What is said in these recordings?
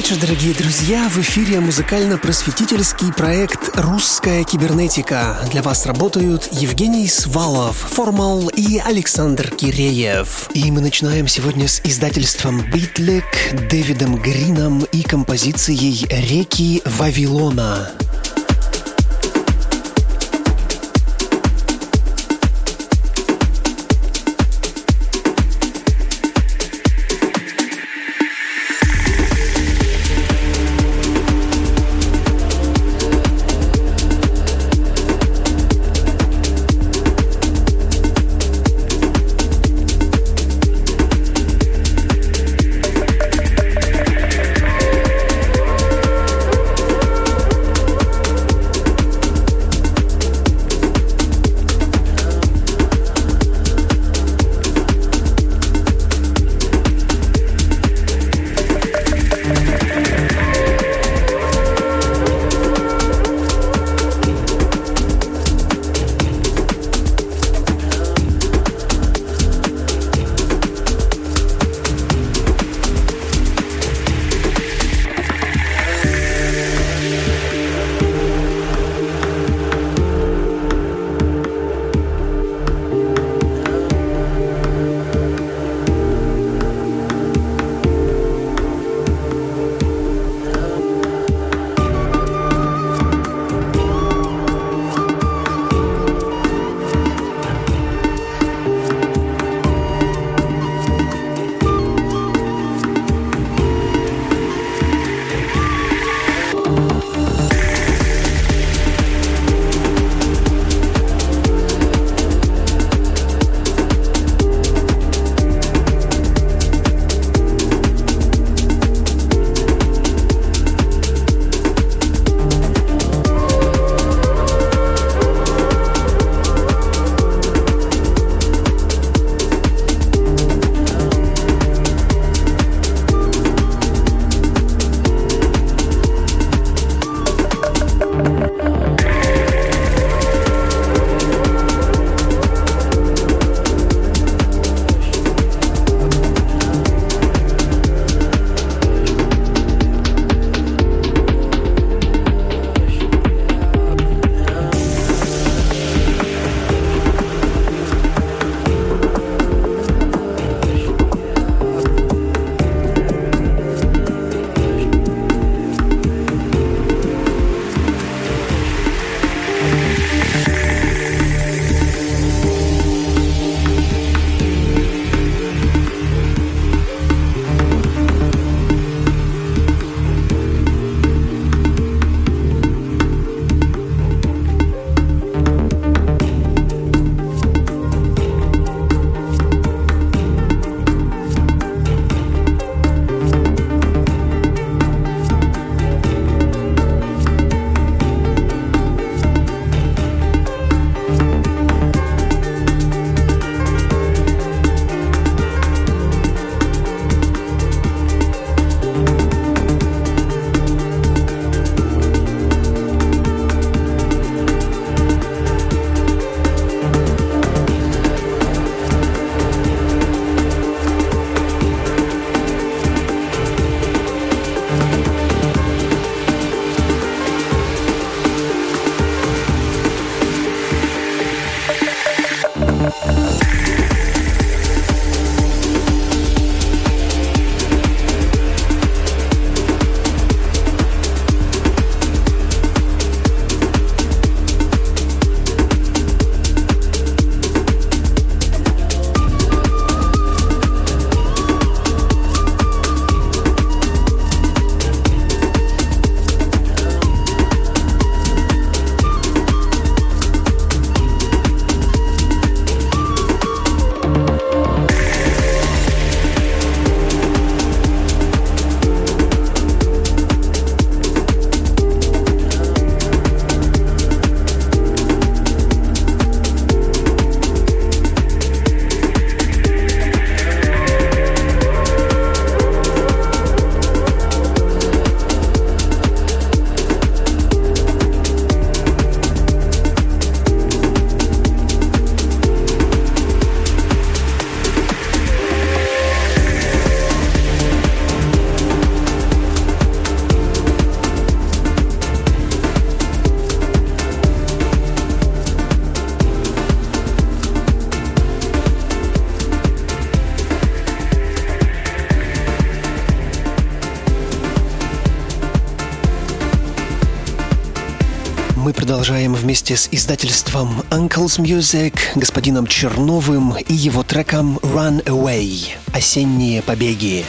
Вечер, дорогие друзья! В эфире музыкально-просветительский проект «Русская кибернетика». Для вас работают Евгений Свалов, Формал и Александр Киреев. И мы начинаем сегодня с издательством «Битлик», Дэвидом Грином и композицией «Реки Вавилона». Мы продолжаем вместе с издательством Uncle's Music, господином Черновым и его треком Run Away – «Осенние побеги».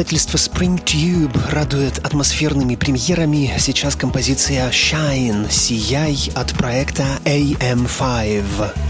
Издательство Spring Tube радует атмосферными премьерами. Сейчас композиция Shine, Сияй от проекта AM5.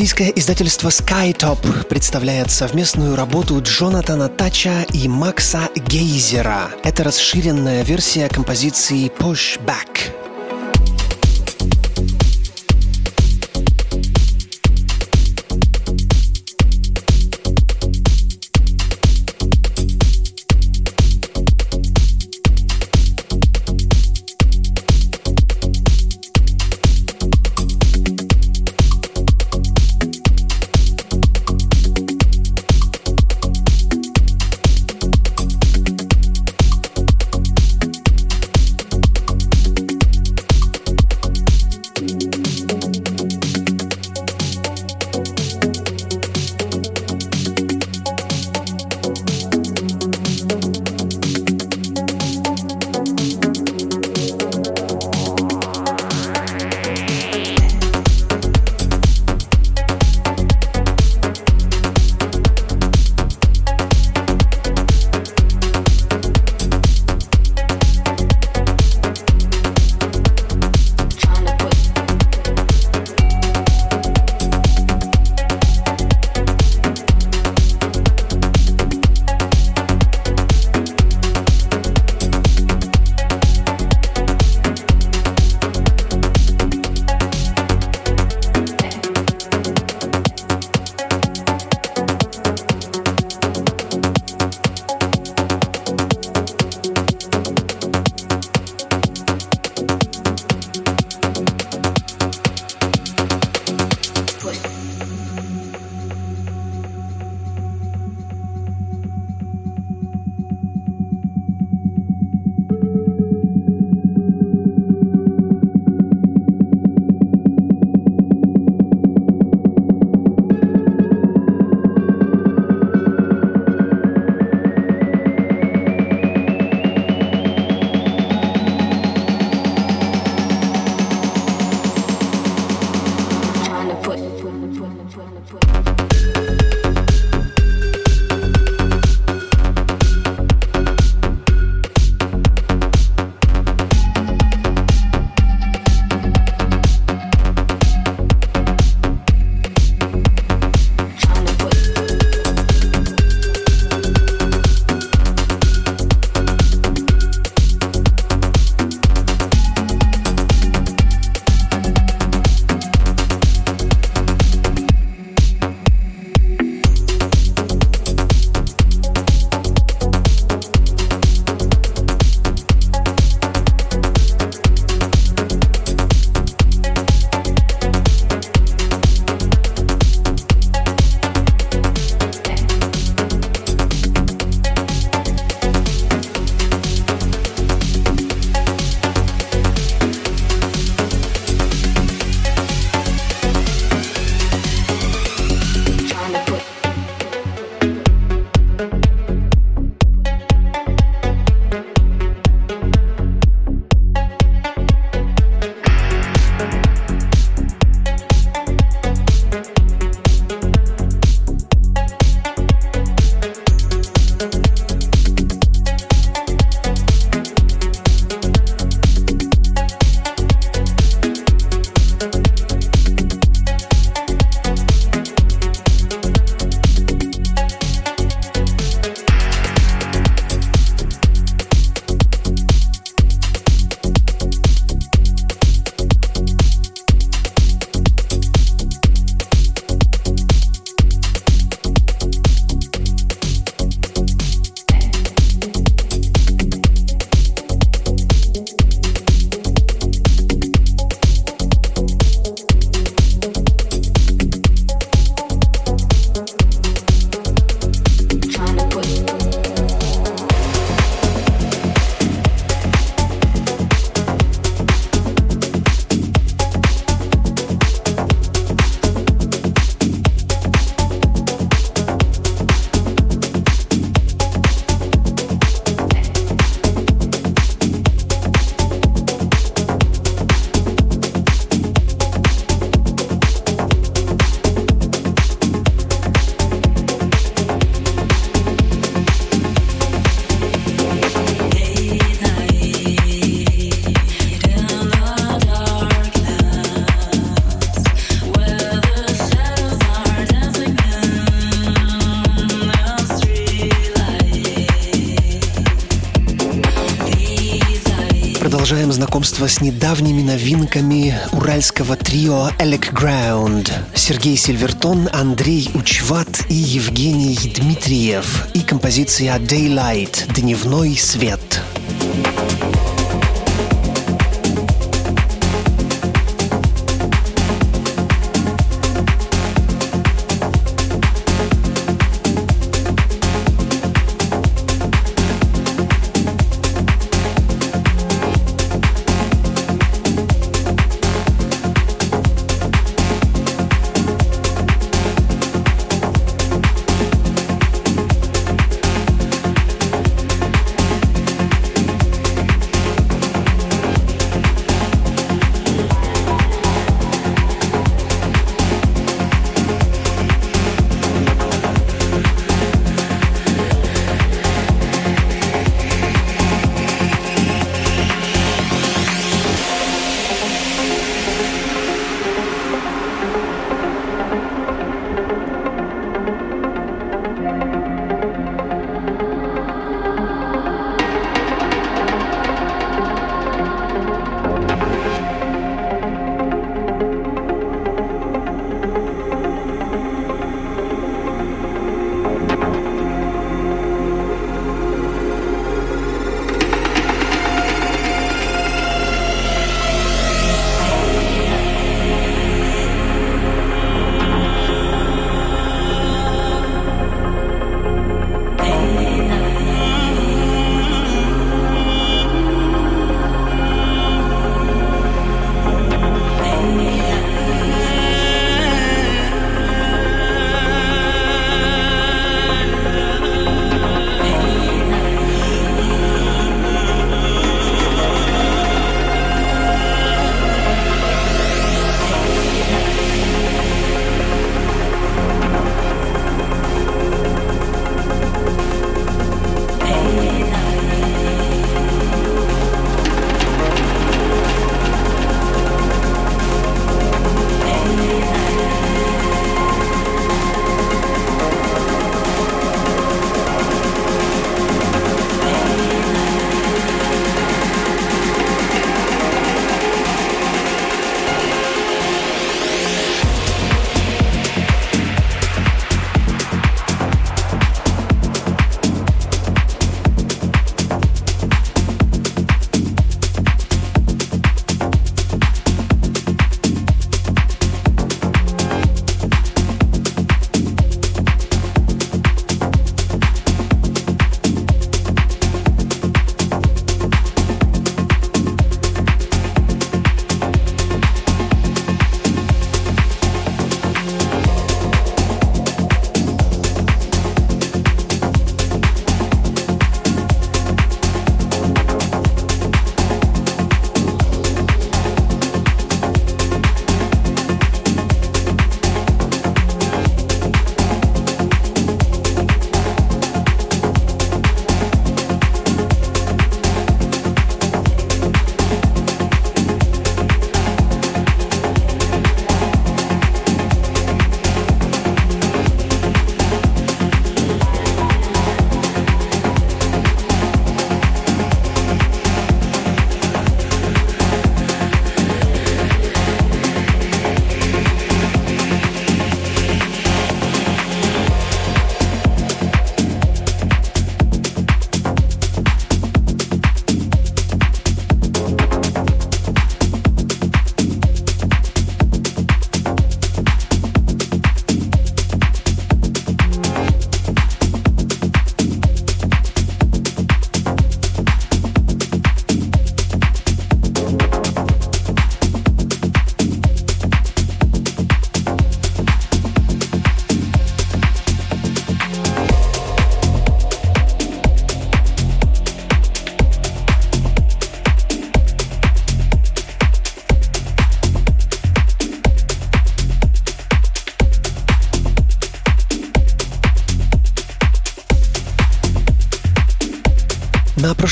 Российское издательство SkyTop представляет совместную работу Джонатана Тача и Макса Гейзера. Это расширенная версия композиции Pushback. Продолжаем знакомство с недавними новинками уральского трио Elec Ground. Сергей Сильвертон, Андрей Учват и Евгений Дмитриев. И композиция Daylight – «Дневной свет».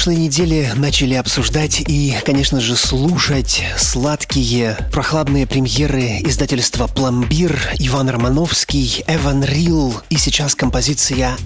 Прошлой неделе начали обсуждать и, конечно же, слушать сладкие, прохладные премьеры издательства «Пломбир», Иван Романовский, Эван Рил и сейчас композиция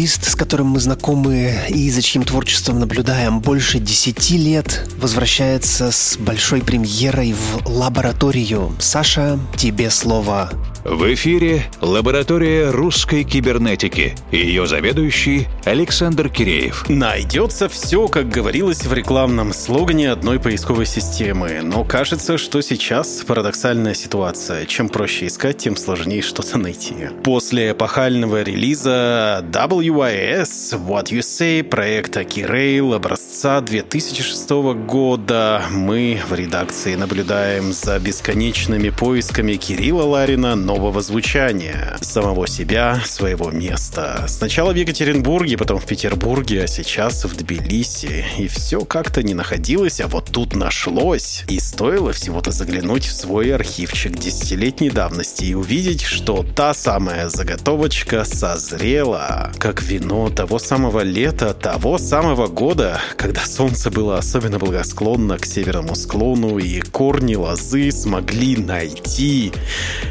артист, с которым мы знакомы и за чьим творчеством наблюдаем больше десяти лет, возвращается с большой премьерой в лабораторию. Саша, тебе слово. В эфире лаборатория русской кибернетики. Ее заведующий Александр Киреев. Найдется все, как говорилось в рекламном слогане одной поисковой системы. Но кажется, что сейчас парадоксальная ситуация. Чем проще искать, тем сложнее что-то найти. После эпохального релиза WIS What You Say проекта Kirail образца 2006 года мы в редакции наблюдаем за бесконечными поисками Кирилла Ларина нового звучания, самого себя, своего места. Сначала в Екатеринбурге, потом в Петербурге, а сейчас в Тбилиси. И все как-то не находилось, а вот тут нашлось. И стоило всего-то заглянуть в свой архивчик десятилетней давности и увидеть, что та самая заготовочка созрела, как вино того самого лета, того самого года, когда солнце было особенно благосклонно к северному склону, и корни лозы смогли найти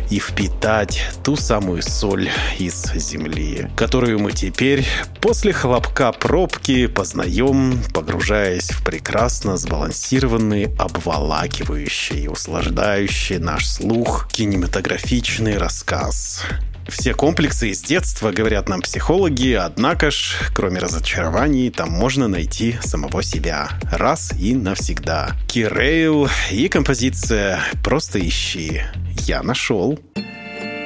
и впитать впитать ту самую соль из земли, которую мы теперь после хлопка пробки познаем, погружаясь в прекрасно сбалансированный, обволакивающий, услаждающий наш слух кинематографичный рассказ. Все комплексы из детства, говорят нам психологи, однако ж, кроме разочарований, там можно найти самого себя. Раз и навсегда. Кирейл и композиция «Просто ищи». Я нашел. даже в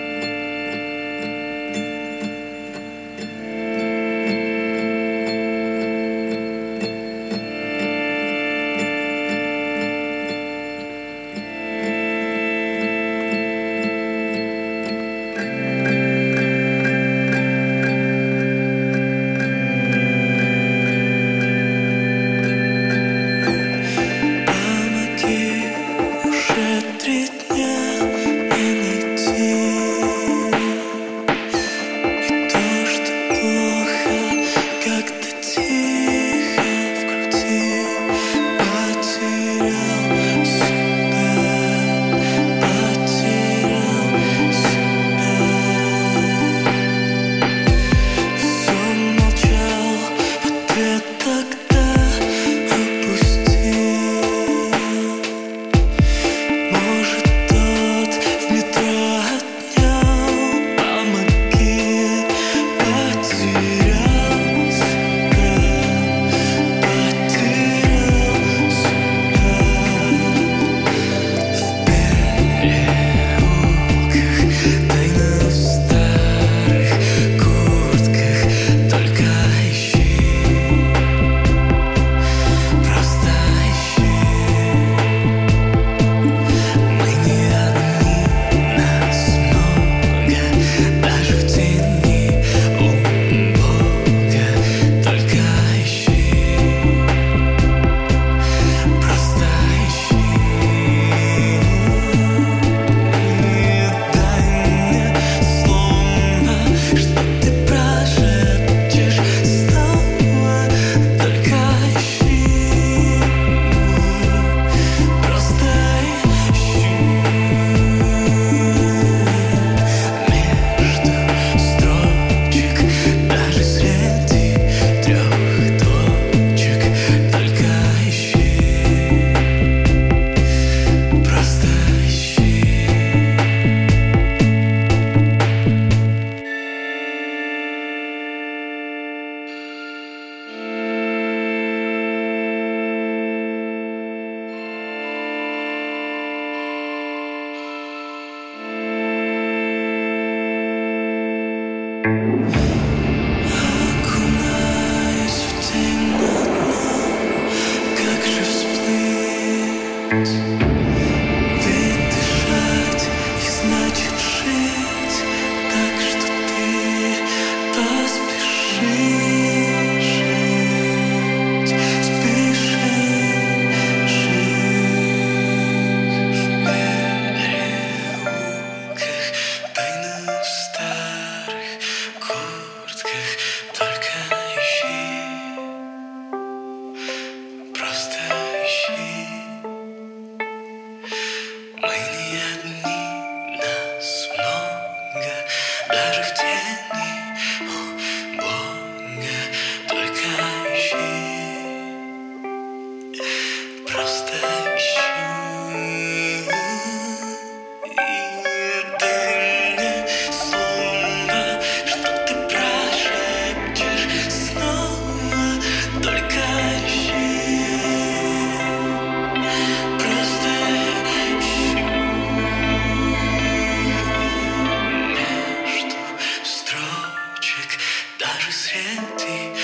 ışık dar renkli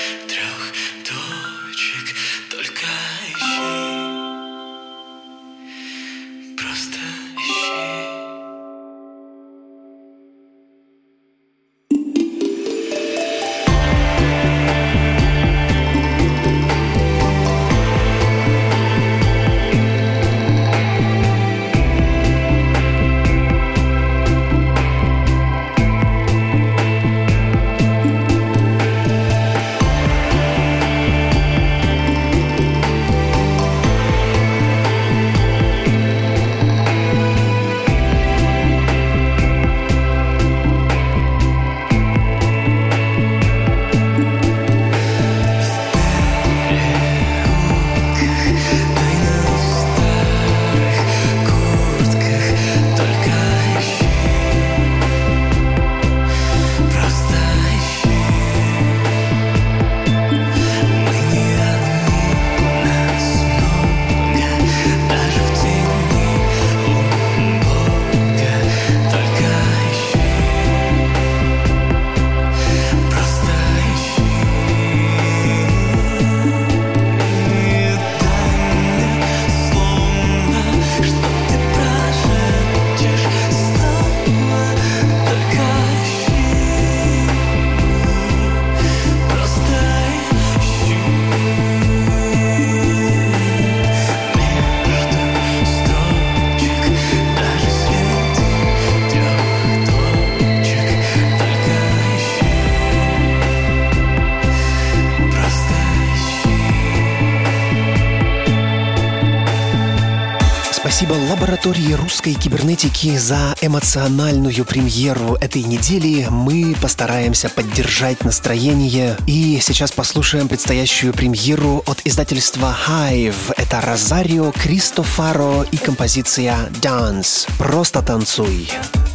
лаборатории русской кибернетики за эмоциональную премьеру этой недели. Мы постараемся поддержать настроение. И сейчас послушаем предстоящую премьеру от издательства Hive. Это Розарио Кристофаро и композиция Dance. Просто танцуй. На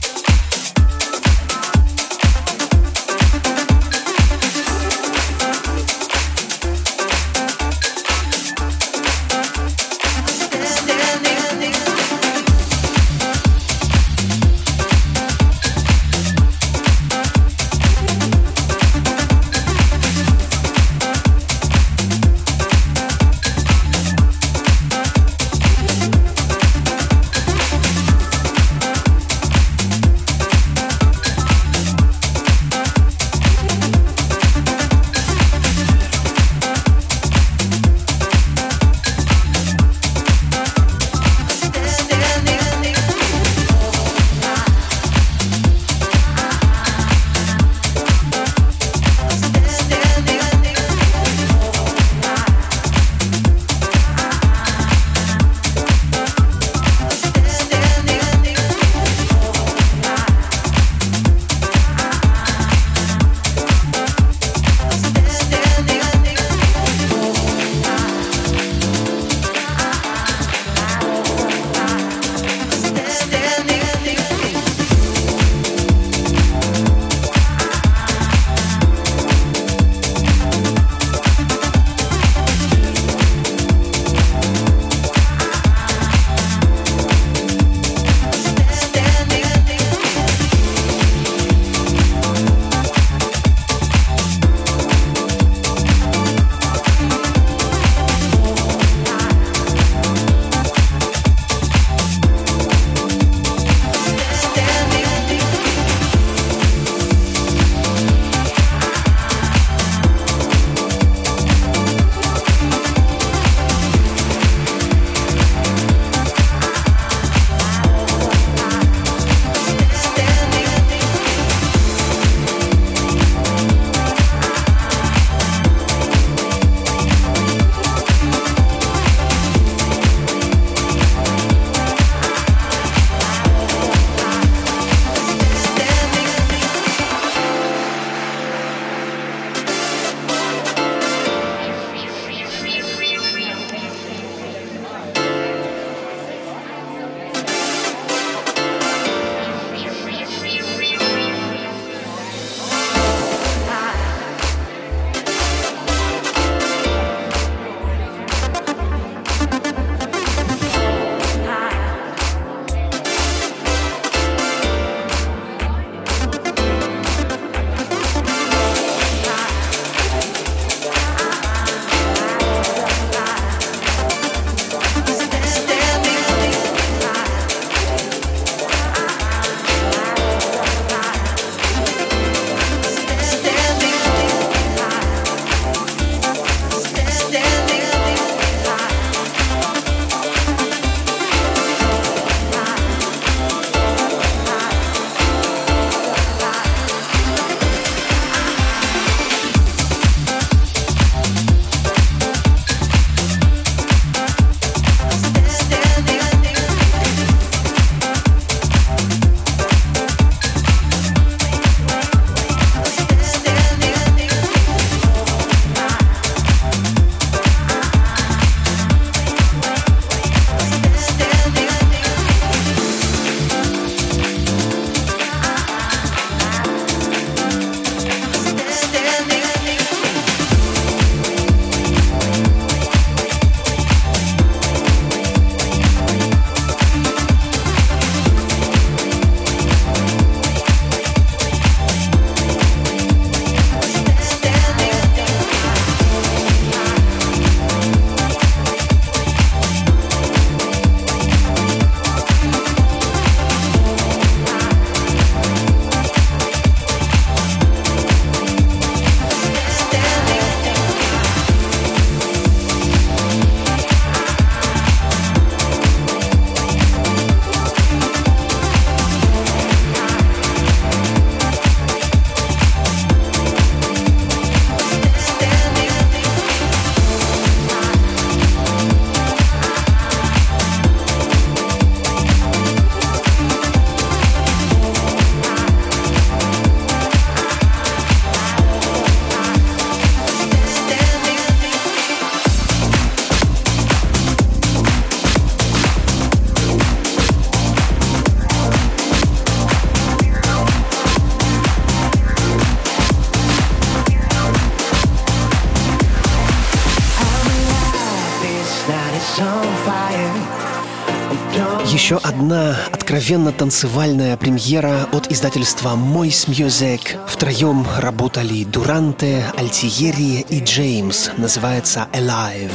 одна откровенно танцевальная премьера от издательства «Мойс Мьюзек». Втроем работали Дуранте, Альтиери и Джеймс. Называется «Alive».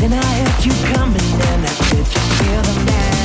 Then I heard you coming and I could just feel the night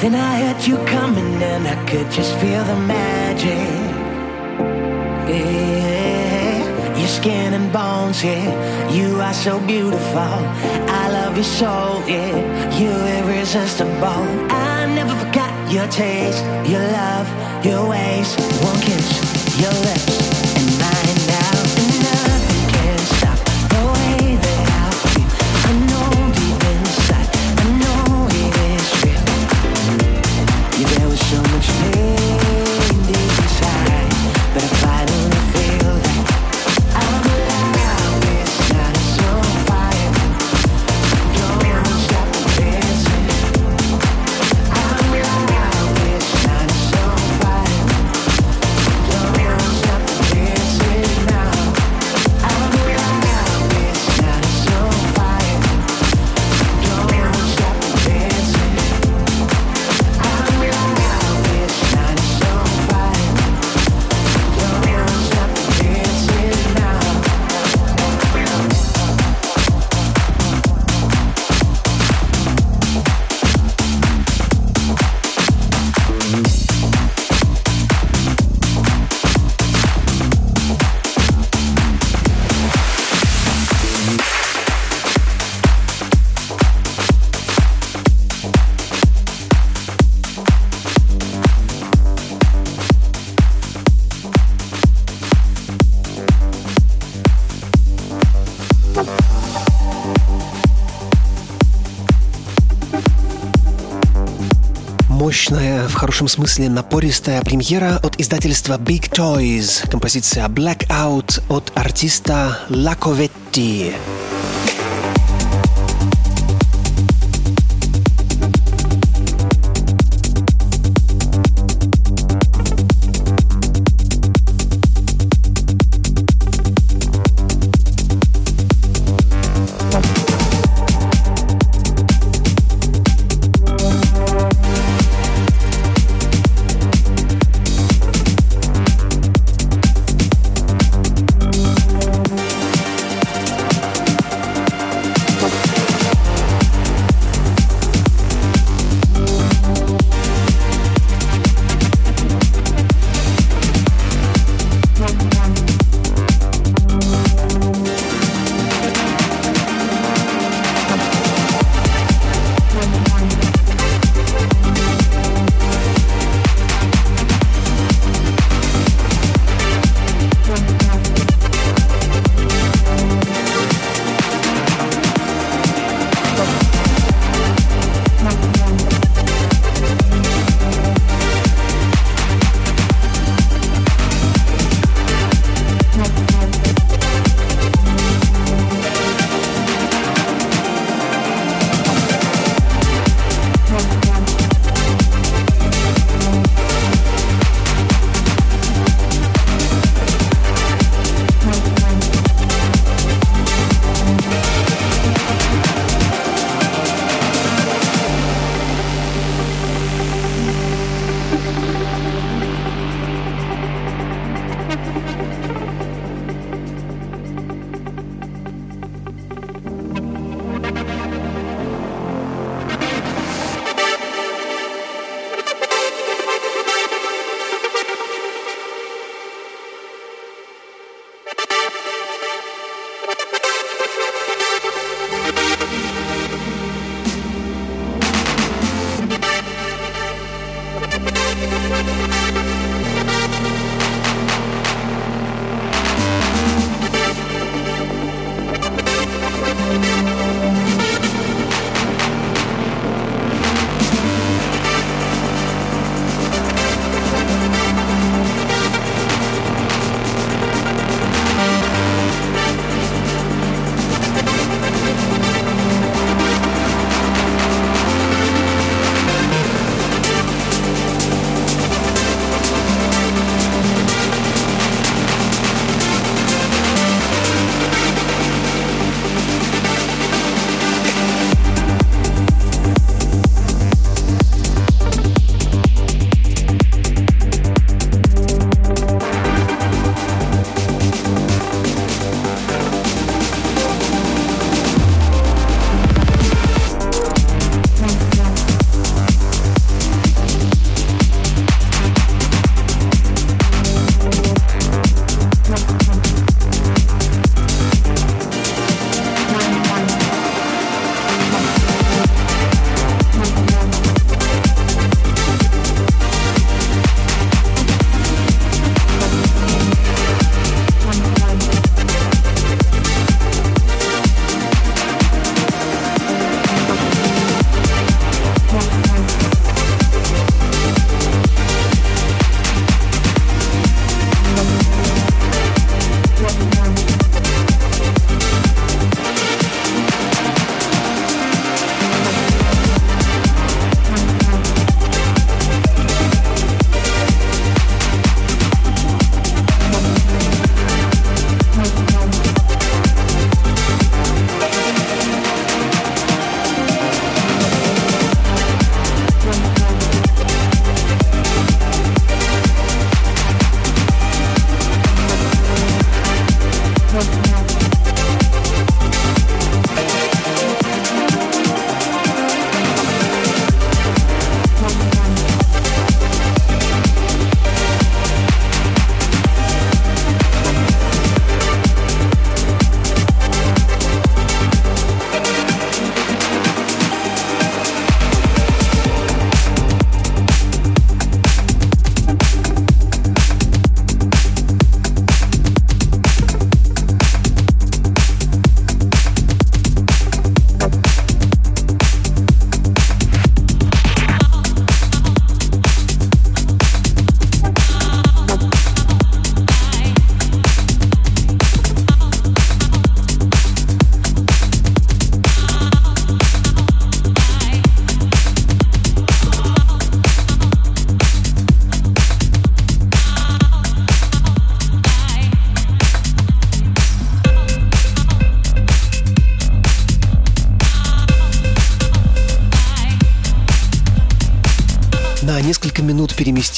Then I heard you coming and I could just feel the magic. Yeah, your skin and bones, yeah. You are so beautiful. I love your soul, yeah. You're irresistible. I never forgot your taste, your love, your ways. One kiss, your lips. мощная, в хорошем смысле напористая премьера от издательства Big Toys, композиция Blackout от артиста Lacovetti.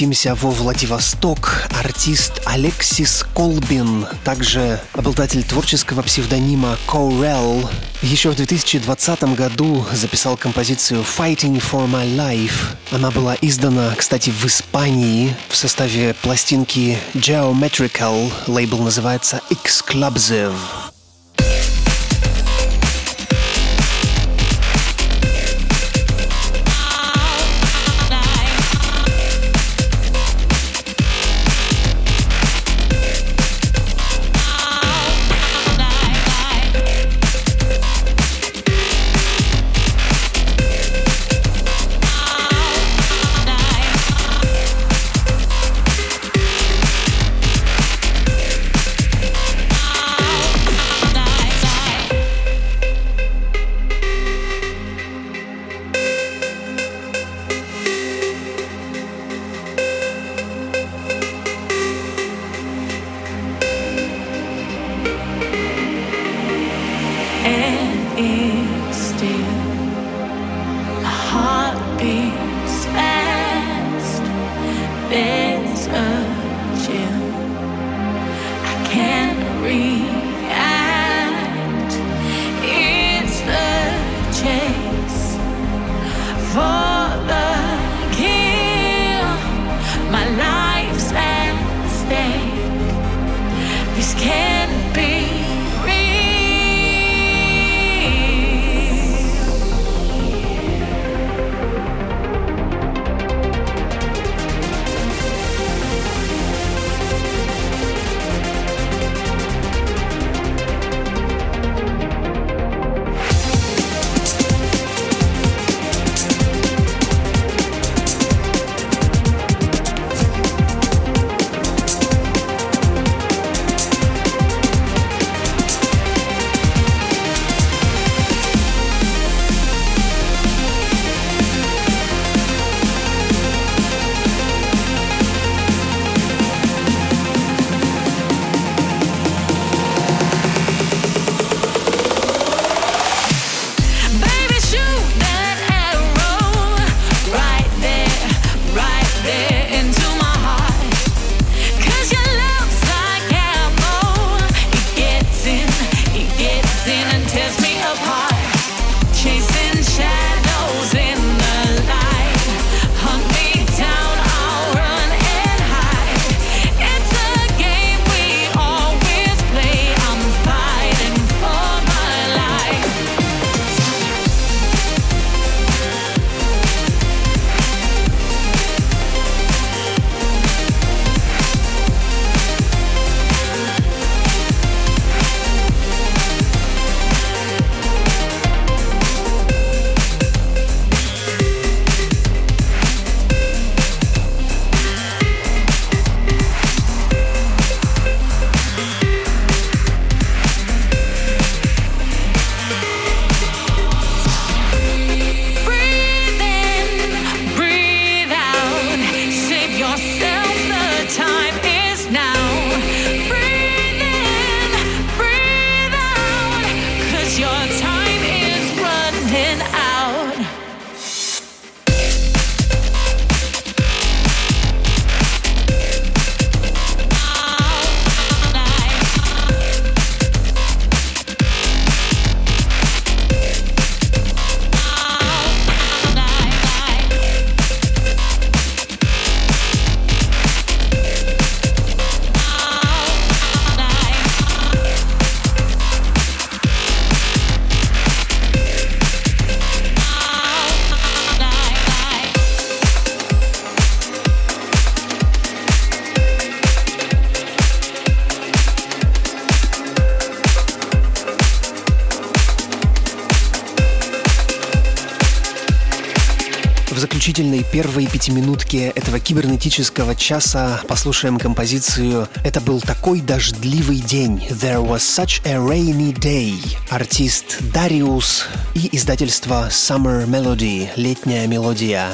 Переместимся во Владивосток. Артист Алексис Колбин, также обладатель творческого псевдонима Corel, еще в 2020 году записал композицию Fighting for My Life. Она была издана, кстати, в Испании в составе пластинки Geometrical. Лейбл называется Exclusive. Первой пятиминутке этого кибернетического часа послушаем композицию «Это был такой дождливый день» «There was such a rainy day» артист Дариус и издательство Summer Melody «Летняя мелодия».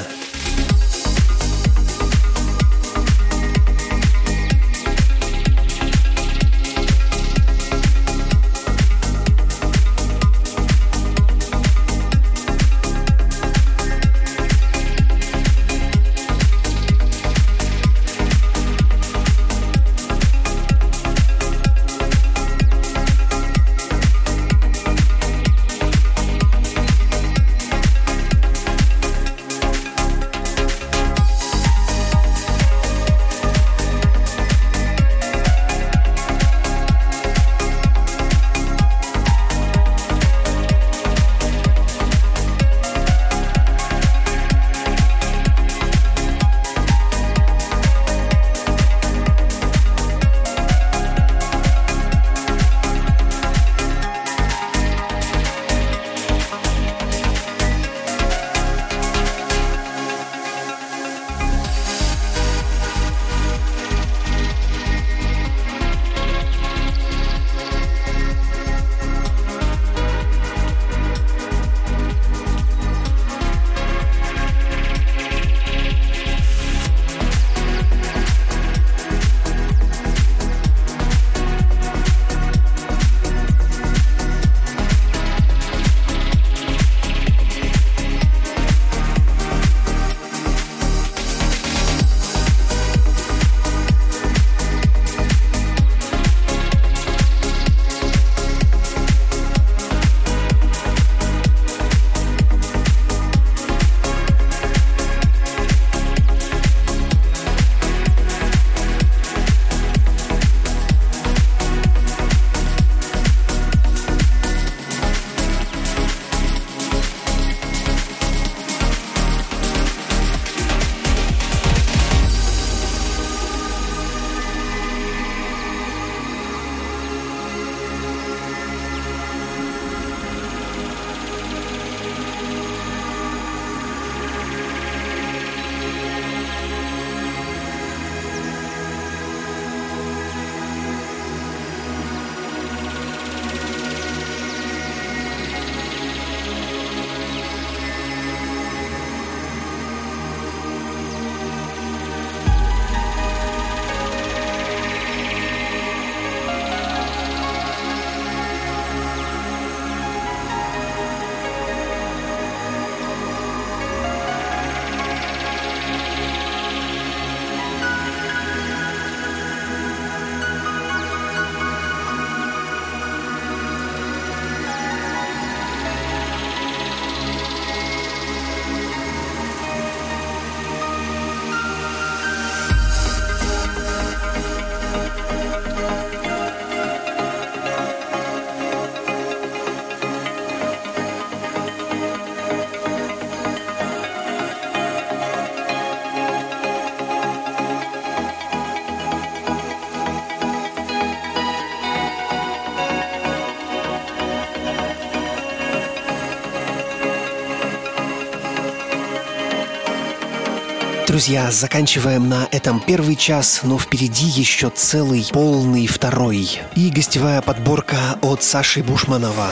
Друзья, заканчиваем на этом первый час, но впереди еще целый полный второй. И гостевая подборка от Саши Бушманова.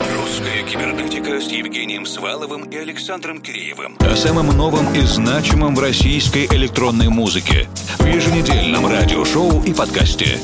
Русская кибернетика с Евгением Сваловым и Александром Киреевым. О самом новом и значимом в российской электронной музыке. В еженедельном радиошоу и подкасте.